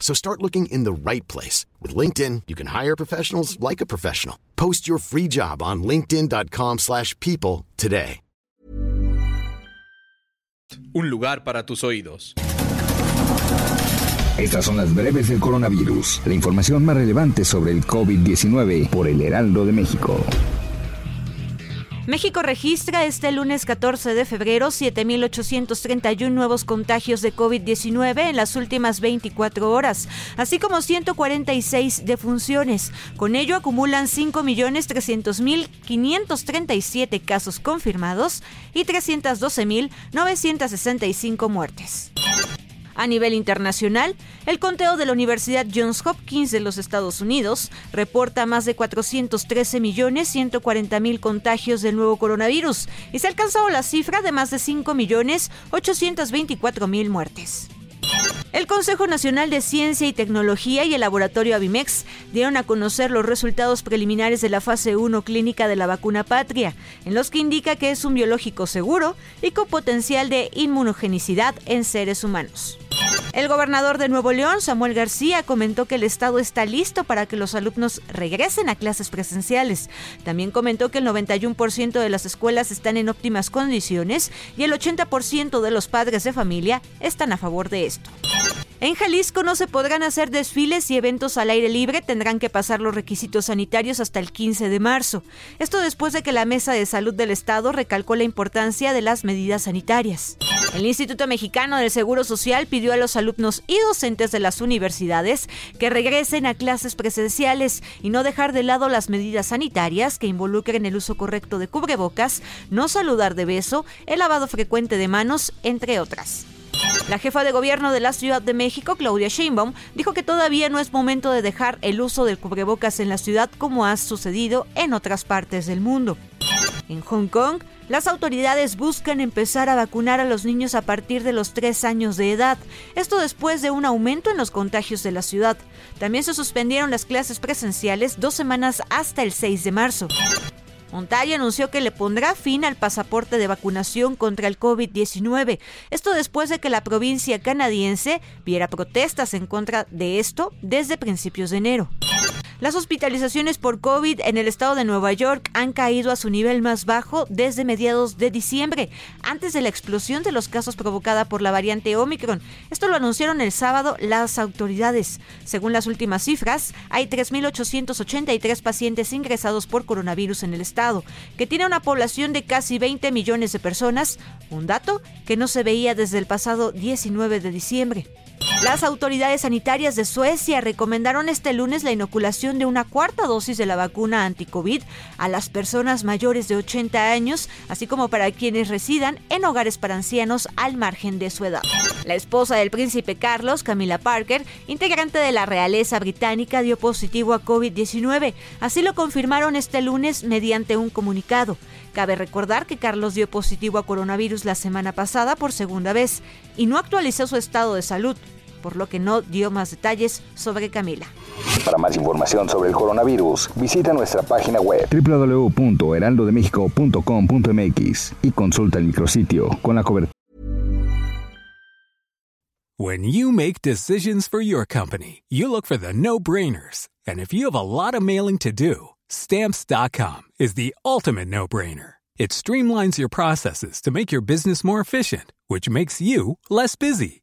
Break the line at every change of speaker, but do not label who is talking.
So start looking in the right place. With LinkedIn, you can hire professionals like a professional. Post your free job on linkedin.com slash people today.
Un lugar para tus oídos.
Estas son las breves del coronavirus, la información más relevante sobre el COVID-19 por el Heraldo de México.
México registra este lunes 14 de febrero 7.831 nuevos contagios de COVID-19 en las últimas 24 horas, así como 146 defunciones. Con ello acumulan 5.300.537 casos confirmados y 312.965 muertes. A nivel internacional, el conteo de la Universidad Johns Hopkins de los Estados Unidos reporta más de 413 millones 140 mil contagios del nuevo coronavirus y se ha alcanzado la cifra de más de 5 millones 824 mil muertes. El Consejo Nacional de Ciencia y Tecnología y el laboratorio Avimex dieron a conocer los resultados preliminares de la fase 1 clínica de la vacuna Patria, en los que indica que es un biológico seguro y con potencial de inmunogenicidad en seres humanos. El gobernador de Nuevo León, Samuel García, comentó que el Estado está listo para que los alumnos regresen a clases presenciales. También comentó que el 91% de las escuelas están en óptimas condiciones y el 80% de los padres de familia están a favor de esto. En Jalisco no se podrán hacer desfiles y eventos al aire libre, tendrán que pasar los requisitos sanitarios hasta el 15 de marzo. Esto después de que la Mesa de Salud del Estado recalcó la importancia de las medidas sanitarias. El Instituto Mexicano del Seguro Social pidió a los alumnos y docentes de las universidades que regresen a clases presenciales y no dejar de lado las medidas sanitarias que involucren el uso correcto de cubrebocas, no saludar de beso, el lavado frecuente de manos, entre otras. La jefa de gobierno de la Ciudad de México, Claudia Sheinbaum, dijo que todavía no es momento de dejar el uso del cubrebocas en la ciudad como ha sucedido en otras partes del mundo. En Hong Kong, las autoridades buscan empezar a vacunar a los niños a partir de los 3 años de edad, esto después de un aumento en los contagios de la ciudad. También se suspendieron las clases presenciales dos semanas hasta el 6 de marzo. Ontario anunció que le pondrá fin al pasaporte de vacunación contra el COVID-19. Esto después de que la provincia canadiense viera protestas en contra de esto desde principios de enero. Las hospitalizaciones por COVID en el estado de Nueva York han caído a su nivel más bajo desde mediados de diciembre, antes de la explosión de los casos provocada por la variante Omicron. Esto lo anunciaron el sábado las autoridades. Según las últimas cifras, hay 3.883 pacientes ingresados por coronavirus en el estado, que tiene una población de casi 20 millones de personas, un dato que no se veía desde el pasado 19 de diciembre. Las autoridades sanitarias de Suecia recomendaron este lunes la inoculación de una cuarta dosis de la vacuna anti-COVID a las personas mayores de 80 años, así como para quienes residan en hogares para ancianos al margen de su edad. La esposa del príncipe Carlos, Camila Parker, integrante de la realeza británica, dio positivo a COVID-19. Así lo confirmaron este lunes mediante un comunicado. Cabe recordar que Carlos dio positivo a coronavirus la semana pasada por segunda vez y no actualizó su estado de salud por lo que no dio más detalles sobre Camila.
Para más información sobre el coronavirus, visita nuestra página web www.heraldodemexico.com.mx y consulta el micrositio con la cobertura.
When you make decisions for your company, you look for the no-brainers. And if you have a lot of mailing to do, stamps.com is the ultimate no-brainer. It streamlines your processes to make your business more efficient, which makes you less busy.